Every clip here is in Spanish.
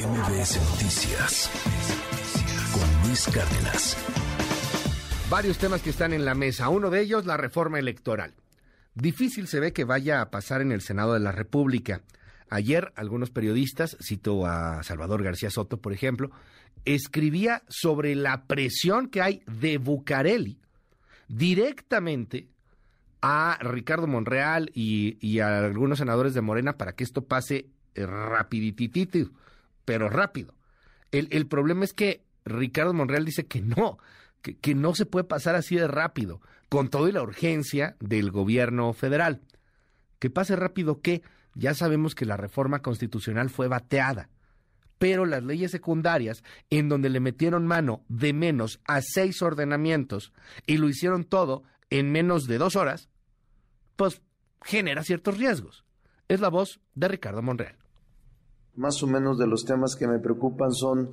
MBS Noticias con Luis Cárdenas. Varios temas que están en la mesa. Uno de ellos, la reforma electoral. Difícil se ve que vaya a pasar en el Senado de la República. Ayer algunos periodistas, cito a Salvador García Soto, por ejemplo, escribía sobre la presión que hay de Bucareli directamente a Ricardo Monreal y, a algunos senadores de Morena para que esto pase rapidititito, pero rápido. El, el, problema es que Ricardo Monreal dice que no, que, que no se puede pasar así de rápido, con toda la urgencia del gobierno federal. Que pase rápido que ya sabemos que la reforma constitucional fue bateada, pero las leyes secundarias, en donde le metieron mano de menos a seis ordenamientos y lo hicieron todo en menos de dos horas, pues genera ciertos riesgos. Es la voz de Ricardo Monreal. Más o menos de los temas que me preocupan son,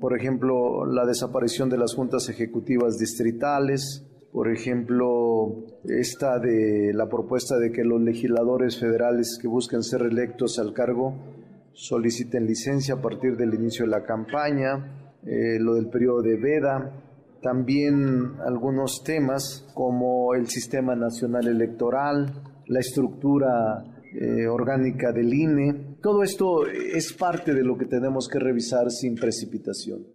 por ejemplo, la desaparición de las juntas ejecutivas distritales, por ejemplo, esta de la propuesta de que los legisladores federales que busquen ser electos al cargo soliciten licencia a partir del inicio de la campaña, eh, lo del periodo de veda, también algunos temas como el sistema nacional electoral, la estructura eh, orgánica del INE. Todo esto es parte de lo que tenemos que revisar sin precipitación.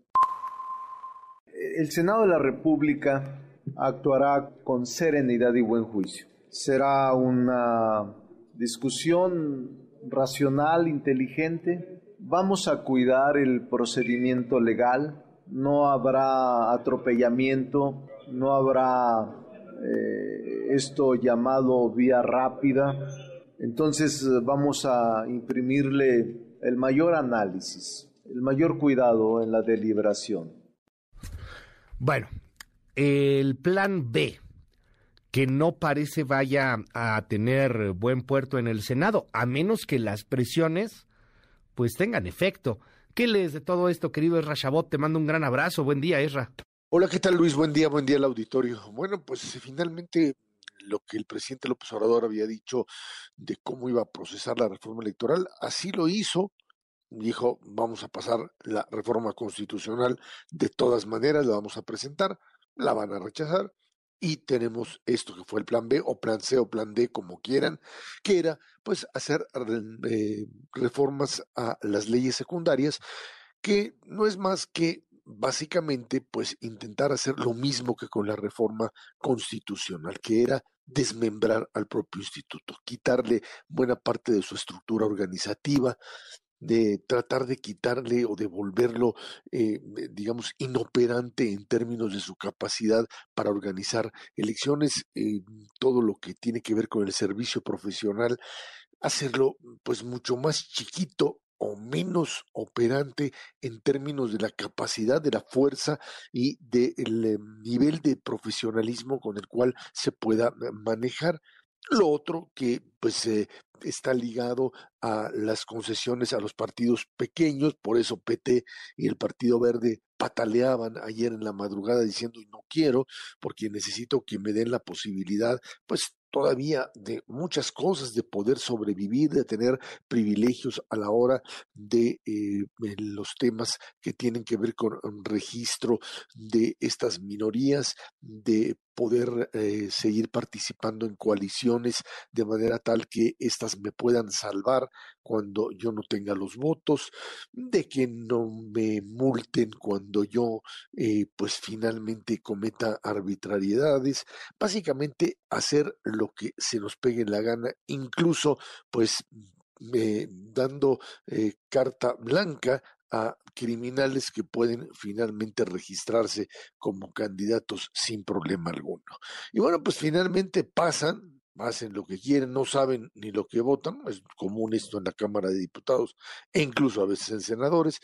El Senado de la República actuará con serenidad y buen juicio. Será una discusión racional, inteligente. Vamos a cuidar el procedimiento legal, no habrá atropellamiento, no habrá eh, esto llamado vía rápida. Entonces vamos a imprimirle el mayor análisis, el mayor cuidado en la deliberación. Bueno, el plan B, que no parece vaya a tener buen puerto en el Senado, a menos que las presiones pues tengan efecto. ¿Qué lees de todo esto, querido Esra Chabot? Te mando un gran abrazo. Buen día, Esra. Hola, ¿qué tal, Luis? Buen día, buen día al auditorio. Bueno, pues finalmente lo que el presidente López Obrador había dicho de cómo iba a procesar la reforma electoral, así lo hizo. Dijo, vamos a pasar la reforma constitucional de todas maneras, la vamos a presentar la van a rechazar y tenemos esto que fue el plan B o plan C o plan D, como quieran, que era pues hacer eh, reformas a las leyes secundarias, que no es más que básicamente pues intentar hacer lo mismo que con la reforma constitucional, que era desmembrar al propio instituto, quitarle buena parte de su estructura organizativa, de tratar de quitarle o de volverlo, eh, digamos, inoperante en términos de su capacidad para organizar elecciones, eh, todo lo que tiene que ver con el servicio profesional, hacerlo pues mucho más chiquito o menos operante en términos de la capacidad, de la fuerza y del eh, nivel de profesionalismo con el cual se pueda manejar. Lo otro que pues eh, está ligado a las concesiones a los partidos pequeños, por eso PT y el Partido Verde pataleaban ayer en la madrugada diciendo no quiero porque necesito que me den la posibilidad pues todavía de muchas cosas, de poder sobrevivir, de tener privilegios a la hora de eh, los temas que tienen que ver con un registro de estas minorías, de poder eh, seguir participando en coaliciones de manera tal que éstas me puedan salvar cuando yo no tenga los votos, de que no me multen cuando yo eh, pues finalmente cometa arbitrariedades, básicamente hacer lo que se nos pegue la gana, incluso pues dando eh, carta blanca a criminales que pueden finalmente registrarse como candidatos sin problema alguno. Y bueno, pues finalmente pasan, hacen lo que quieren, no saben ni lo que votan, es común esto en la Cámara de Diputados e incluso a veces en senadores,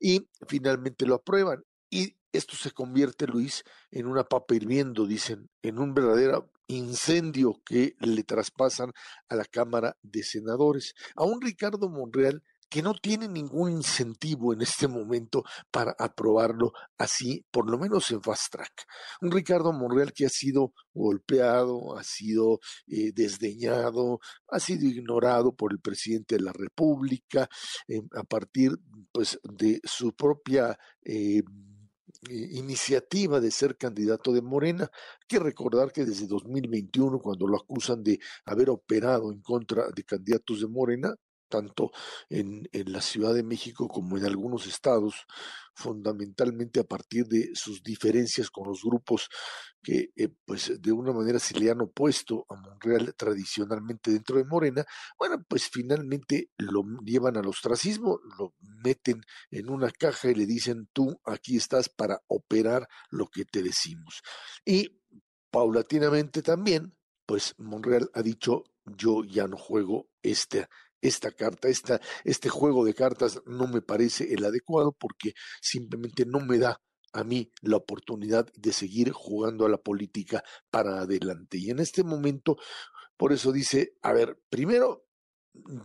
y finalmente lo aprueban. Y esto se convierte, Luis, en una papa hirviendo, dicen, en un verdadero incendio que le traspasan a la Cámara de Senadores. A un Ricardo Monreal que no tiene ningún incentivo en este momento para aprobarlo así, por lo menos en fast track. Un Ricardo Monreal que ha sido golpeado, ha sido eh, desdeñado, ha sido ignorado por el presidente de la República eh, a partir pues de su propia eh, iniciativa de ser candidato de Morena. Hay que recordar que desde 2021, cuando lo acusan de haber operado en contra de candidatos de Morena, tanto en, en, la Ciudad de México como en algunos estados, fundamentalmente a partir de sus diferencias con los grupos que eh, pues de una manera se le han opuesto a Monreal tradicionalmente dentro de Morena, bueno, pues finalmente lo llevan al ostracismo, lo meten en una caja y le dicen tú aquí estás para operar lo que te decimos. Y paulatinamente también, pues Monreal ha dicho yo ya no juego este esta carta, esta, este juego de cartas no me parece el adecuado porque simplemente no me da a mí la oportunidad de seguir jugando a la política para adelante. Y en este momento, por eso dice, a ver, primero,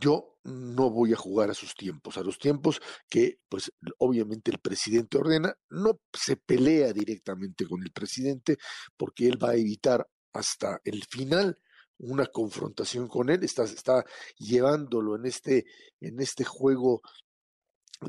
yo no voy a jugar a sus tiempos, a los tiempos que, pues, obviamente el presidente ordena, no se pelea directamente con el presidente porque él va a evitar hasta el final una confrontación con él, está, está llevándolo en este, en este juego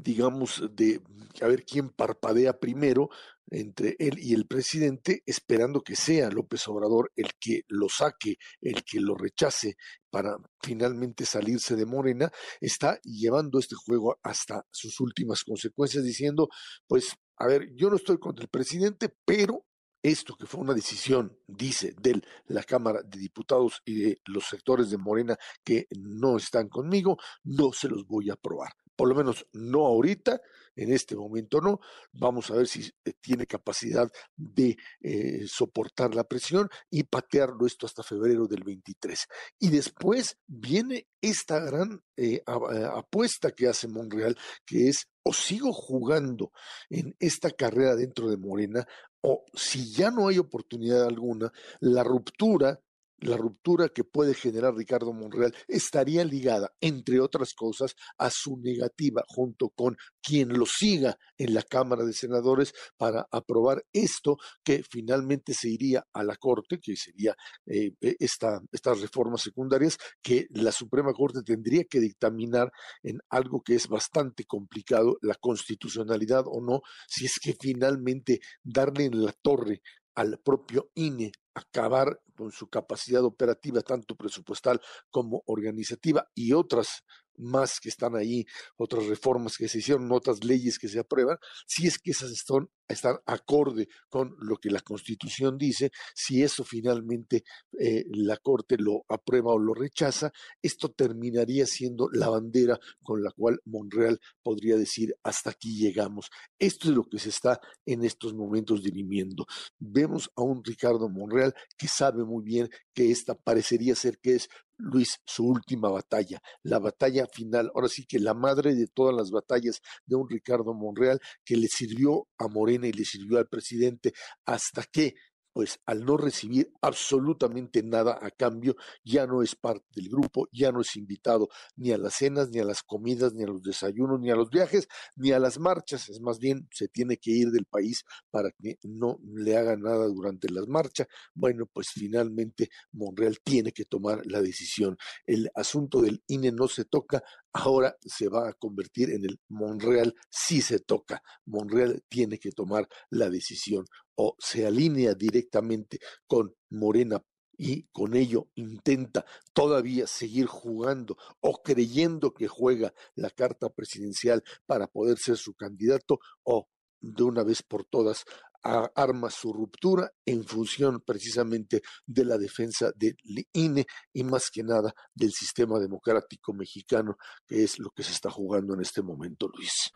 digamos, de a ver quién parpadea primero entre él y el presidente, esperando que sea López Obrador el que lo saque, el que lo rechace para finalmente salirse de Morena, está llevando este juego hasta sus últimas consecuencias, diciendo, pues, a ver, yo no estoy contra el presidente, pero esto que fue una decisión, dice, de la Cámara de Diputados y de los sectores de Morena que no están conmigo, no se los voy a aprobar. Por lo menos no ahorita, en este momento no. Vamos a ver si eh, tiene capacidad de eh, soportar la presión y patearlo esto hasta febrero del 23. Y después viene esta gran eh, apuesta que hace Monreal, que es o sigo jugando en esta carrera dentro de Morena, o si ya no hay oportunidad alguna, la ruptura la ruptura que puede generar Ricardo Monreal estaría ligada, entre otras cosas, a su negativa junto con quien lo siga en la Cámara de Senadores para aprobar esto que finalmente se iría a la Corte, que sería eh, e, esta, estas reformas secundarias que la Suprema Corte tendría que dictaminar en algo que es bastante complicado, la constitucionalidad o no, si es que finalmente darle en la torre al propio INE acabar con su capacidad operativa, tanto presupuestal como organizativa, y otras más que están ahí, otras reformas que se hicieron, otras leyes que se aprueban, si es que esas están, están acorde con lo que la Constitución dice, si eso finalmente eh, la Corte lo aprueba o lo rechaza, esto terminaría siendo la bandera con la cual Monreal podría decir hasta aquí llegamos. Esto es lo que se está en estos momentos dirimiendo. Vemos a un Ricardo Monreal que sabe muy bien que esta parecería ser que es Luis, su última batalla, la batalla final, ahora sí que la madre de todas las batallas de un Ricardo Monreal que le sirvió a Morena y le sirvió al presidente hasta que pues al no recibir absolutamente nada a cambio, ya no es parte del grupo, ya no es invitado ni a las cenas, ni a las comidas, ni a los desayunos, ni a los viajes, ni a las marchas, es más bien se tiene que ir del país para que no le haga nada durante las marchas. Bueno, pues finalmente Monreal tiene que tomar la decisión. El asunto del INE no se toca, ahora se va a convertir en el Monreal sí se toca. Monreal tiene que tomar la decisión o se alinea directamente con Morena y con ello intenta todavía seguir jugando o creyendo que juega la carta presidencial para poder ser su candidato o de una vez por todas arma su ruptura en función precisamente de la defensa del INE y más que nada del sistema democrático mexicano, que es lo que se está jugando en este momento, Luis.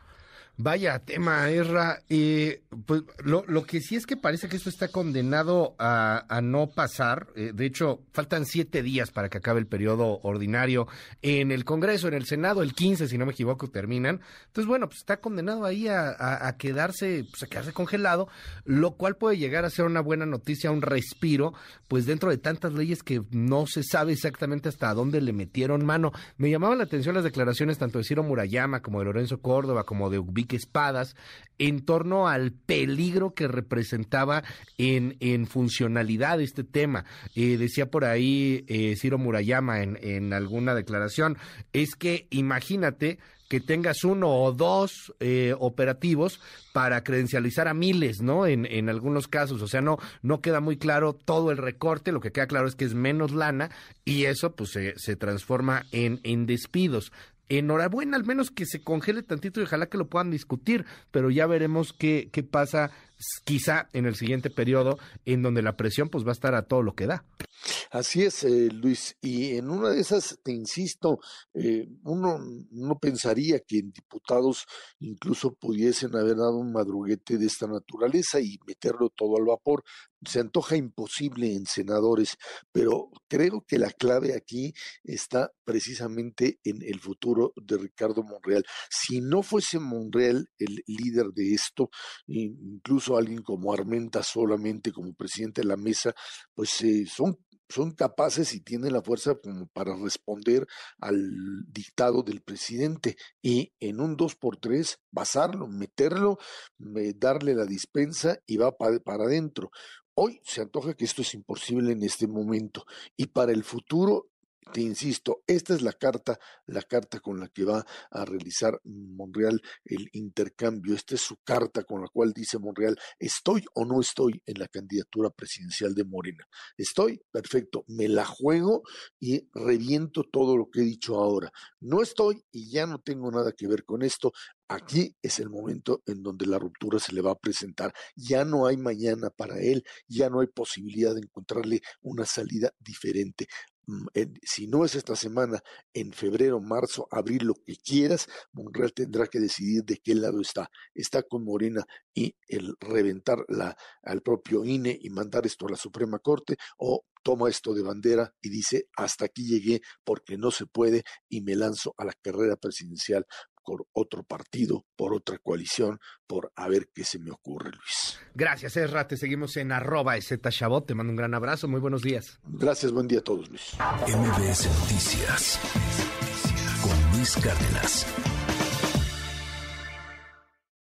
Vaya tema, Erra. Eh, pues lo, que sí es que parece que esto está condenado a, no pasar. Eh, de hecho, faltan siete días para que acabe el periodo ordinario en el Congreso, en el Senado, el 15, si no me equivoco, terminan. Entonces, bueno, pues está condenado ahí a, quedarse, pues a quedarse congelado, lo cual puede llegar a ser una buena noticia, un respiro, pues dentro de tantas leyes que no se sabe exactamente hasta dónde le metieron mano. Me llamaban la atención las declaraciones tanto de Ciro Murayama como de Lorenzo Córdoba, como de Ubique Espadas, en torno al peligro que representaba en, en funcionalidad este tema. Eh, decía por ahí eh, Ciro Murayama en, en alguna declaración, es que imagínate que tengas uno o dos eh, operativos para credencializar a miles, ¿no? En, en algunos casos, o sea, no, no queda muy claro todo el recorte, lo que queda claro es que es menos lana y eso pues se, se transforma en, en despidos enhorabuena, al menos que se congele tantito y ojalá que lo puedan discutir, pero ya veremos qué, qué pasa quizá en el siguiente periodo en donde la presión pues va a estar a todo lo que da. Así es, eh, Luis, y en una de esas, te insisto, eh, uno no pensaría que en diputados incluso pudiesen haber dado un madruguete de esta naturaleza y meterlo todo al vapor. Se antoja imposible en senadores, pero creo que la clave aquí está precisamente en el futuro de Ricardo Monreal. Si no fuese Monreal el líder de esto, incluso alguien como Armenta solamente como presidente de la mesa, pues eh, son son capaces y tienen la fuerza como para responder al dictado del presidente y en un 2 por 3 basarlo, meterlo, darle la dispensa y va para, para adentro. Hoy se antoja que esto es imposible en este momento y para el futuro te insisto, esta es la carta, la carta con la que va a realizar Monreal el intercambio. Esta es su carta con la cual dice Monreal, estoy o no estoy en la candidatura presidencial de Morena. Estoy, perfecto, me la juego y reviento todo lo que he dicho ahora. No estoy y ya no tengo nada que ver con esto. Aquí es el momento en donde la ruptura se le va a presentar. Ya no hay mañana para él, ya no hay posibilidad de encontrarle una salida diferente. Mm, si no es esta semana, en febrero, marzo, abril, lo que quieras, Monreal tendrá que decidir de qué lado está. Está con Morena y el reventar al propio INE y mandar esto a la Suprema Corte o toma esto de bandera y dice hasta aquí llegué porque no se puede y me lanzo a la carrera presidencial por otro partido, por otra coalición, por a ver qué se me ocurre, Luis. Gracias, Ezra. Te seguimos en arroba Chabot. Te mando un gran abrazo. Muy buenos días. Gracias, buen día a todos, Luis. MBS Noticias con Luis Cárdenas.